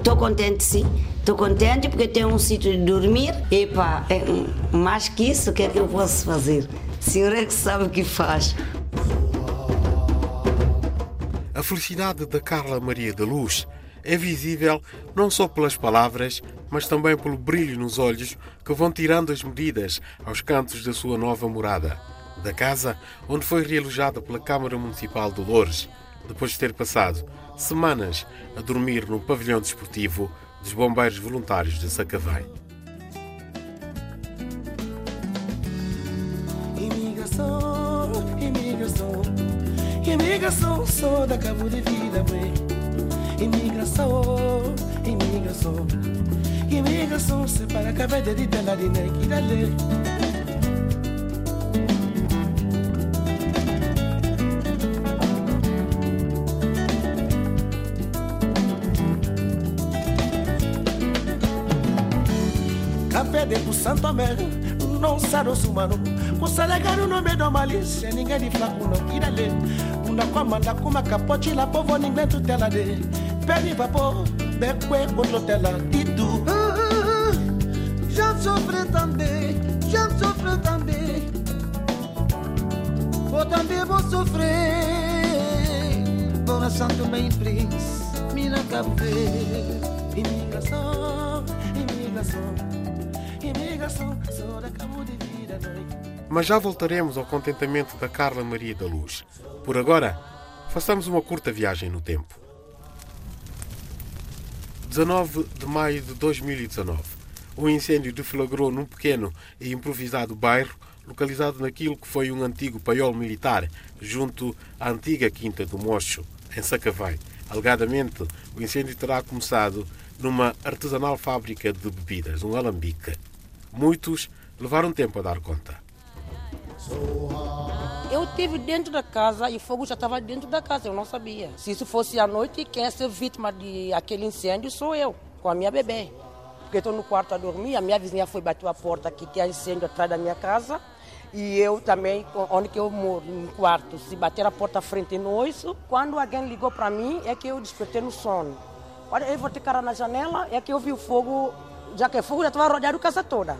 Estou contente sim. Estou contente porque tenho um sítio de dormir. Epa, é, mais que isso, o que é que eu posso fazer? O senhor é que sabe o que faz. A felicidade da Carla Maria da Luz é visível não só pelas palavras, mas também pelo brilho nos olhos que vão tirando as medidas aos cantos da sua nova morada, da casa onde foi realojada pela Câmara Municipal de Loures, depois de ter passado semanas a dormir no pavilhão desportivo dos Bombeiros Voluntários de Sacavém. Imigração, imigração, imigração, sou da cabo de vida, bem. Imigração, imigração, imigração, se para caber de tela de nequidale. De pro Santo Américo, não sabe o humano. Kusalegano no medo malícia, ninguém de flaco não tira lê. Una comanda kuma capote la povo ninguém tutela de. Pede vapor, beque outro tela titu. Já sofri também, já sofri também. Vou também vou sofrer. Dona Santo Bem Prince, Mina Cabo. Imigração, imigração, Mas já voltaremos ao contentamento da Carla Maria da Luz. Por agora, façamos uma curta viagem no tempo. 19 de maio de 2019. Um incêndio deflagrou num pequeno e improvisado bairro localizado naquilo que foi um antigo paiol militar junto à antiga Quinta do Mocho, em Sacavém. Alegadamente, o incêndio terá começado numa artesanal fábrica de bebidas, um alambique. Muitos levaram tempo a dar conta. Eu estive dentro da casa e o fogo já estava dentro da casa, eu não sabia. Se isso fosse à noite, quem ia ser vítima de aquele incêndio sou eu, com a minha bebê. Porque estou no quarto a dormir, a minha vizinha foi bater a porta que tinha incêndio atrás da minha casa. E eu também, onde que eu moro, no quarto, se bater a porta à frente nós, quando alguém ligou para mim, é que eu despertei no sono. Olha, eu vou ter cara na janela, é que eu vi o fogo, já que o fogo já estava a casa toda.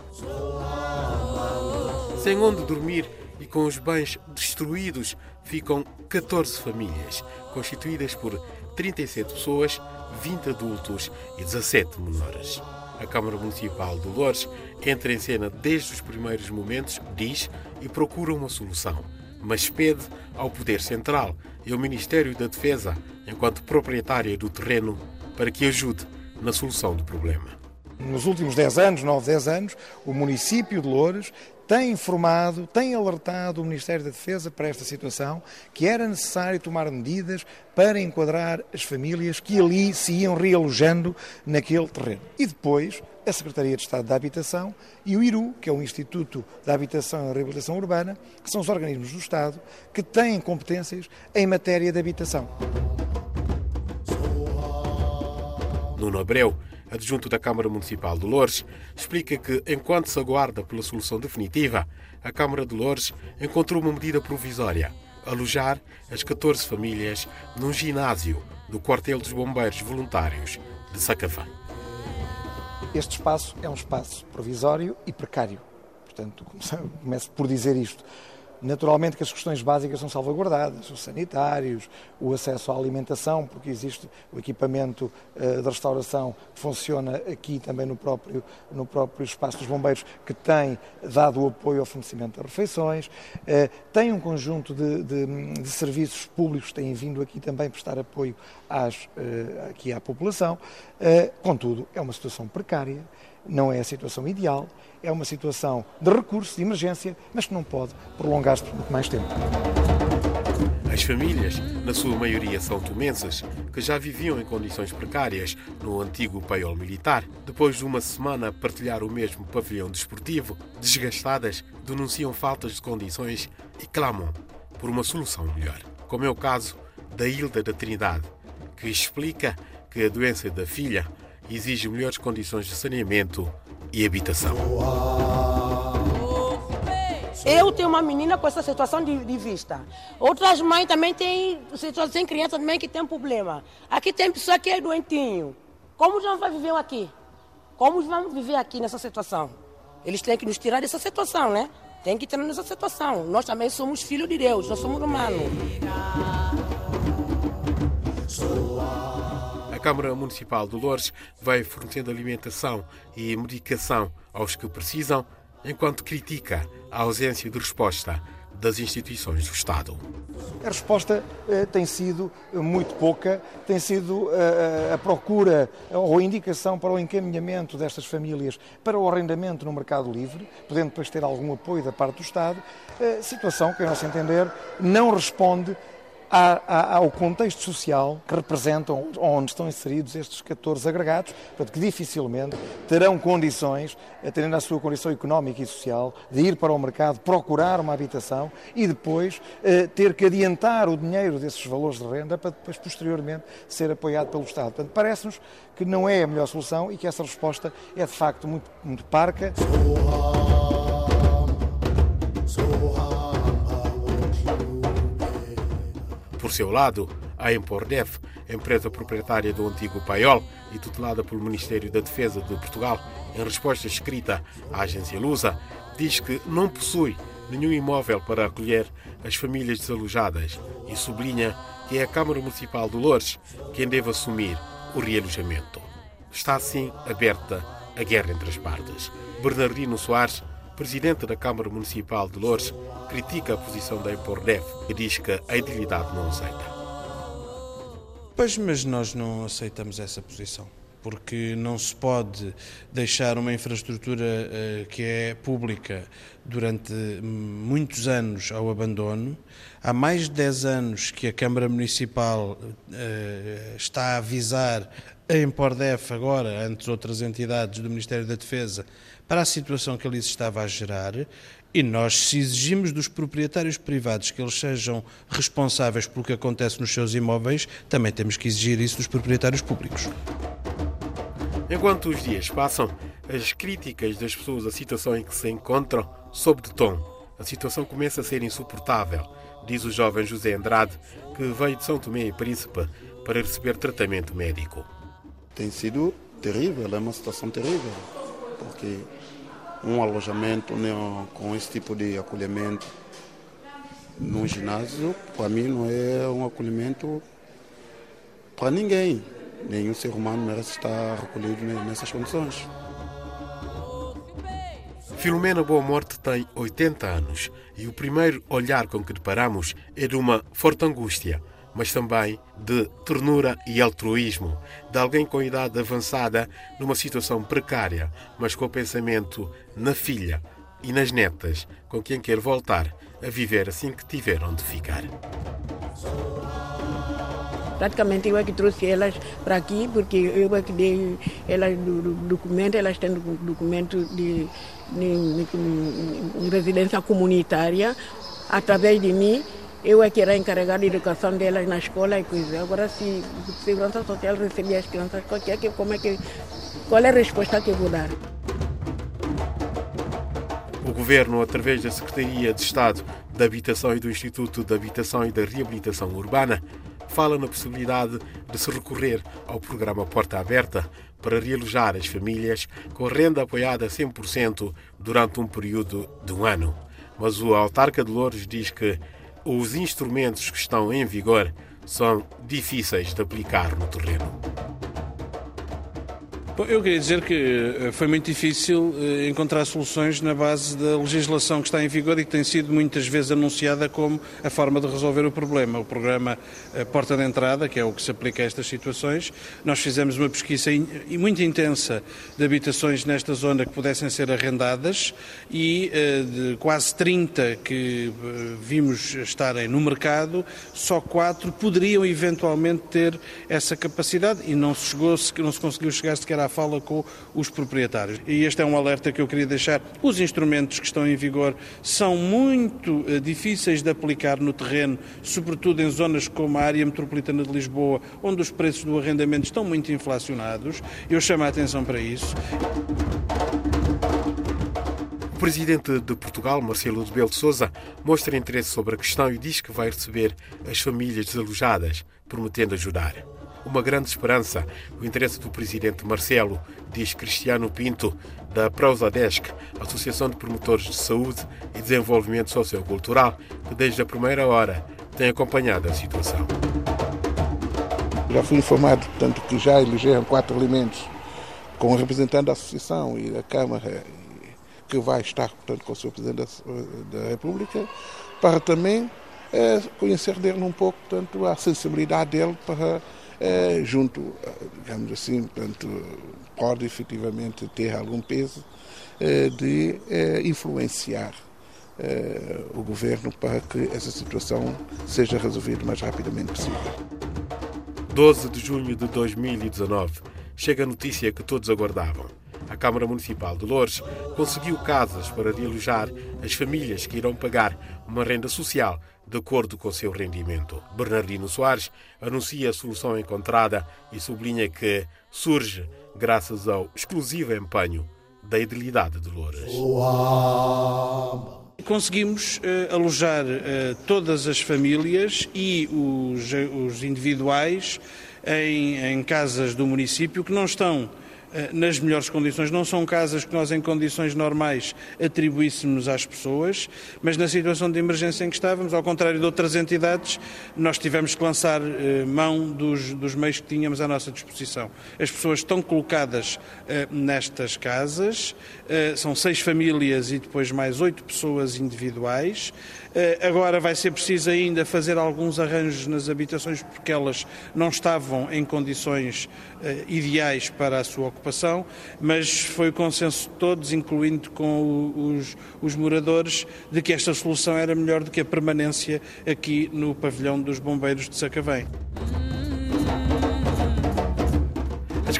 Sem onde dormir e com os bens destruídos, ficam 14 famílias, constituídas por 37 pessoas, 20 adultos e 17 menores. A Câmara Municipal de Loures entra em cena desde os primeiros momentos, diz, e procura uma solução, mas pede ao Poder Central e ao Ministério da Defesa, enquanto proprietária do terreno, para que ajude na solução do problema. Nos últimos 10 anos, 9, 10 anos, o município de Loures tem informado, tem alertado o Ministério da Defesa para esta situação, que era necessário tomar medidas para enquadrar as famílias que ali se iam realojando naquele terreno. E depois, a Secretaria de Estado da Habitação e o IRU, que é o Instituto da Habitação e Reabilitação Urbana, que são os organismos do Estado que têm competências em matéria de habitação. Nuno Abreu, adjunto da Câmara Municipal de Loures, explica que, enquanto se aguarda pela solução definitiva, a Câmara de Loures encontrou uma medida provisória: alojar as 14 famílias num ginásio do Quartel dos Bombeiros Voluntários de Sacavém. Este espaço é um espaço provisório e precário. Portanto, começo por dizer isto. Naturalmente que as questões básicas são salvaguardadas, os sanitários, o acesso à alimentação, porque existe o equipamento uh, de restauração que funciona aqui também no próprio, no próprio espaço dos bombeiros, que tem dado o apoio ao fornecimento de refeições, uh, tem um conjunto de, de, de, serviços públicos que têm vindo aqui também prestar apoio às, uh, aqui à população. contudo, é uma situação precária, não é a situação ideal, é uma situação de recurso, de emergência, mas que não pode prolongar-se por muito mais tempo. As famílias, na sua maioria são tomenses, que já viviam em condições precárias no antigo paiol militar, depois de uma semana a partilhar o mesmo pavilhão desportivo, desgastadas, denunciam faltas de condições e clamam por uma solução melhor. Como é o caso da Hilda da Trindade, que explica que a doença da filha exige melhores condições de saneamento e habitação. Eu tenho uma menina com essa situação de, de vista. Outras mães também têm situação, tem criança também que tem problema. Aqui tem pessoa que é doentinho. Como nós vamos viver aqui? Como vamos viver aqui nessa situação? Eles têm que nos tirar dessa situação, né? Tem que tirar nessa situação. Nós também somos filhos de Deus, nós somos humanos. Câmara Municipal de Lourdes vai fornecendo alimentação e medicação aos que precisam, enquanto critica a ausência de resposta das instituições do Estado. A resposta eh, tem sido muito pouca, tem sido eh, a procura ou a indicação para o encaminhamento destas famílias para o arrendamento no mercado livre, podendo depois ter algum apoio da parte do Estado, eh, situação que, a nosso entender, não responde ao contexto social que representam, onde estão inseridos estes 14 agregados, portanto, que dificilmente terão condições, tendo a sua condição económica e social, de ir para o mercado, procurar uma habitação e depois eh, ter que adiantar o dinheiro desses valores de renda para depois, posteriormente, ser apoiado pelo Estado. Portanto, parece-nos que não é a melhor solução e que essa resposta é, de facto, muito, muito parca. Por seu lado, a Empordef, empresa proprietária do antigo Paiol e tutelada pelo Ministério da Defesa de Portugal, em resposta escrita à agência Lusa, diz que não possui nenhum imóvel para acolher as famílias desalojadas e sublinha que é a Câmara Municipal de Lourdes quem deve assumir o realojamento. Está assim aberta a guerra entre as partes. Bernardino Soares presidente da Câmara Municipal de Lourdes, critica a posição da Empordef e diz que a idilidade não aceita. Pois, mas nós não aceitamos essa posição porque não se pode deixar uma infraestrutura uh, que é pública durante muitos anos ao abandono. Há mais de 10 anos que a Câmara Municipal uh, está a avisar a Empordef agora, antes outras entidades do Ministério da Defesa, para a situação que ali se estava a gerar e nós, se exigimos dos proprietários privados que eles sejam responsáveis pelo que acontece nos seus imóveis, também temos que exigir isso dos proprietários públicos. Enquanto os dias passam, as críticas das pessoas à situação em que se encontram sob de tom. A situação começa a ser insuportável, diz o jovem José Andrade, que veio de São Tomé e Príncipe para receber tratamento médico. Tem sido terrível, é uma situação terrível, porque um alojamento né, com esse tipo de acolhimento num ginásio, para mim não é um acolhimento para ninguém. Nenhum ser humano merece estar recolhido nessas condições. Filomena Boa Morte tem 80 anos e o primeiro olhar com que deparamos é de uma forte angústia mas também de ternura e altruísmo, de alguém com idade avançada numa situação precária, mas com o pensamento na filha e nas netas, com quem quer voltar a viver assim que tiver onde ficar. Praticamente eu é que trouxe elas para aqui, porque eu é que dei elas do, documento, elas têm documento de, de, de, de residência comunitária, através de mim eu é que era encarregado de educação delas na escola e coisa. Agora, se a segurança social receber as crianças, qualquer que, como é que, qual é a resposta que eu vou dar? O Governo, através da Secretaria de Estado da Habitação e do Instituto de Habitação e da Reabilitação Urbana, fala na possibilidade de se recorrer ao programa Porta Aberta para realojar as famílias com renda apoiada 100% durante um período de um ano. Mas o autarca de Louros diz que os instrumentos que estão em vigor são difíceis de aplicar no terreno. Eu queria dizer que eh, foi muito difícil eh, encontrar soluções na base da legislação que está em vigor e que tem sido muitas vezes anunciada como a forma de resolver o problema. O programa eh, Porta de Entrada, que é o que se aplica a estas situações, nós fizemos uma pesquisa muito intensa de habitações nesta zona que pudessem ser arrendadas e de quase 30 que vimos estarem no mercado, só quatro poderiam eventualmente ter essa capacidade e não se, chegou, não se conseguiu chegar sequer à fala com os proprietários. E este é um alerta que eu queria deixar. Os instrumentos que estão em vigor são muito uh, difíceis de aplicar no terreno, sobretudo em zonas como a área metropolitana de Lisboa, onde os preços do arrendamento estão muito inflacionados. Eu chamo a atenção para isso. O presidente de Portugal, Marcelo de Belo Souza, mostra interesse sobre a questão e diz que vai receber as famílias desalojadas, prometendo ajudar. Uma grande esperança. O interesse do presidente Marcelo, diz Cristiano Pinto, da Prosadesc, Associação de Promotores de Saúde e Desenvolvimento Sociocultural, que desde a primeira hora tem acompanhado a situação. Já fui informado, portanto, que já elegeram quatro elementos com o representante da Associação e da Câmara, que vai estar, portanto, com o Sr. Presidente da República, para também é, conhecer dele um pouco, portanto, a sensibilidade dele para, é, junto, digamos assim, portanto, pode efetivamente ter algum peso é, de influenciar o governo para que essa situação seja resolvida o mais rapidamente possível. 12 de junho de 2019, chega a notícia que todos aguardavam. A Câmara Municipal de Lourdes conseguiu casas para alojar as famílias que irão pagar uma renda social de acordo com o seu rendimento. Bernardino Soares anuncia a solução encontrada e sublinha que surge graças ao exclusivo empenho da Idilidade de Louras. Conseguimos uh, alojar uh, todas as famílias e os, os individuais em, em casas do município que não estão nas melhores condições. Não são casas que nós, em condições normais, atribuíssemos às pessoas, mas na situação de emergência em que estávamos, ao contrário de outras entidades, nós tivemos que lançar eh, mão dos, dos meios que tínhamos à nossa disposição. As pessoas estão colocadas eh, nestas casas, são seis famílias e depois mais oito pessoas individuais. Agora vai ser preciso ainda fazer alguns arranjos nas habitações porque elas não estavam em condições ideais para a sua ocupação ocupação, mas foi o consenso de todos, incluindo com os, os moradores, de que esta solução era melhor do que a permanência aqui no pavilhão dos bombeiros de Sacavém.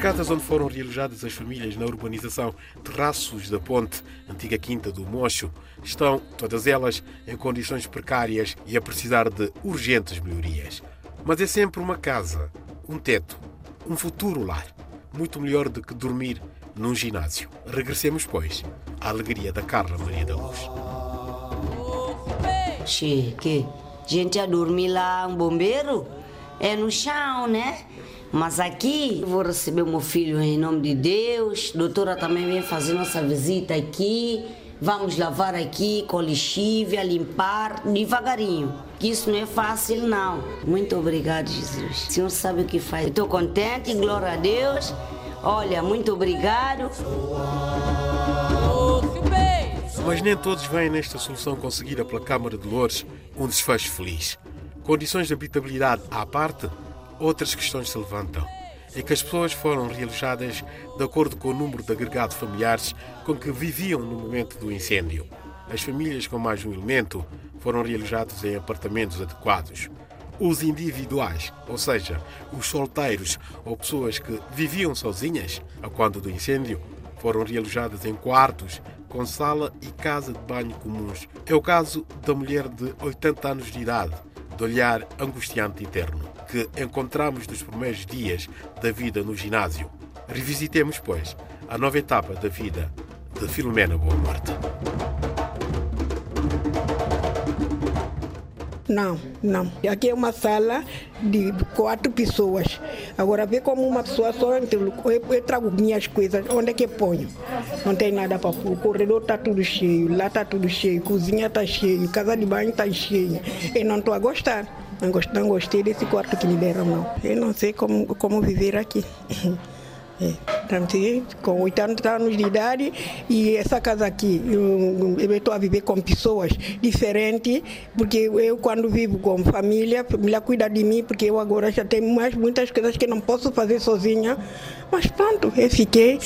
As casas onde foram realojadas as famílias na urbanização Terraços da Ponte, antiga Quinta do Mocho, estão, todas elas, em condições precárias e a precisar de urgentes melhorias. Mas é sempre uma casa, um teto, um futuro lar muito melhor do que dormir num ginásio. Regressemos, pois, à alegria da Carla Maria da Luz. Che, que? Gente a dormir lá, um bombeiro? É no chão, né? Mas aqui vou receber meu filho em nome de Deus. A doutora também vem fazer nossa visita aqui. Vamos lavar aqui com lixívia, limpar devagarinho. Que isso não é fácil, não. Muito obrigado, Jesus. O Senhor sabe o que faz. Estou contente, glória a Deus. Olha, muito obrigado. Mas nem todos vêm nesta solução conseguida pela Câmara de Lourdes um desfecho feliz. Condições de habitabilidade à parte, outras questões se levantam é que as pessoas foram realojadas de acordo com o número de agregados familiares com que viviam no momento do incêndio. As famílias com mais um elemento foram realojadas em apartamentos adequados. Os individuais, ou seja, os solteiros ou pessoas que viviam sozinhas a quando do incêndio, foram realojadas em quartos com sala e casa de banho comuns. É o caso da mulher de 80 anos de idade, de olhar angustiante e terno, que encontramos nos primeiros dias da vida no ginásio. Revisitemos, pois, a nova etapa da vida de Filomena Boa Morte. Não, não. Aqui é uma sala de quatro pessoas. Agora vê como uma pessoa só eu, eu trago minhas coisas, onde é que eu ponho? Não tem nada para pôr. O corredor está tudo cheio, lá está tudo cheio, cozinha está cheio, casa de banho está cheia. Eu não estou a gostar. Não gostei desse quarto que me deram, não. Eu não sei como, como viver aqui. É, com 80 anos de idade e essa casa aqui, eu, eu estou a viver com pessoas diferentes, porque eu quando vivo com família, a família cuida de mim, porque eu agora já tenho mais muitas coisas que não posso fazer sozinha. Mas pronto, eu fiquei.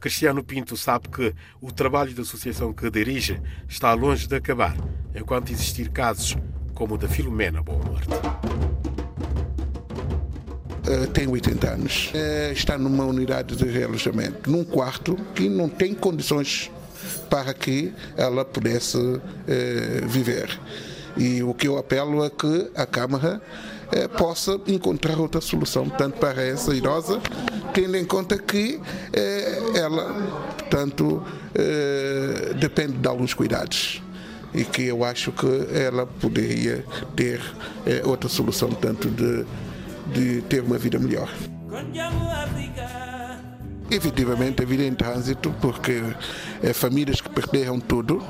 Cristiano Pinto sabe que o trabalho da associação que dirige está longe de acabar, enquanto existir casos como o da Filomena Boa Morte. Uh, tem 80 anos, uh, está numa unidade de realojamento, num quarto que não tem condições para que ela pudesse uh, viver. E o que eu apelo é que a Câmara possa encontrar outra solução, tanto para essa idosa, tendo em conta que ela, portanto, depende de alguns cuidados. e que eu acho que ela poderia ter outra solução, tanto de, de ter uma vida melhor. Efetivamente, a vida em trânsito, porque é famílias que perderam tudo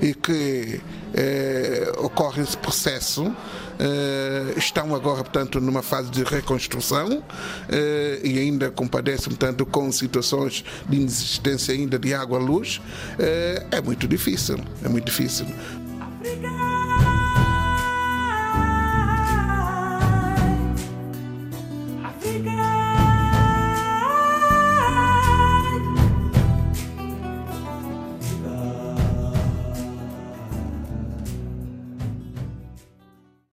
e que é, ocorre esse processo. É, estão agora, portanto, numa fase de reconstrução é, e ainda compadecem, portanto, com situações de inexistência ainda de água à luz. É, é muito difícil, é muito difícil.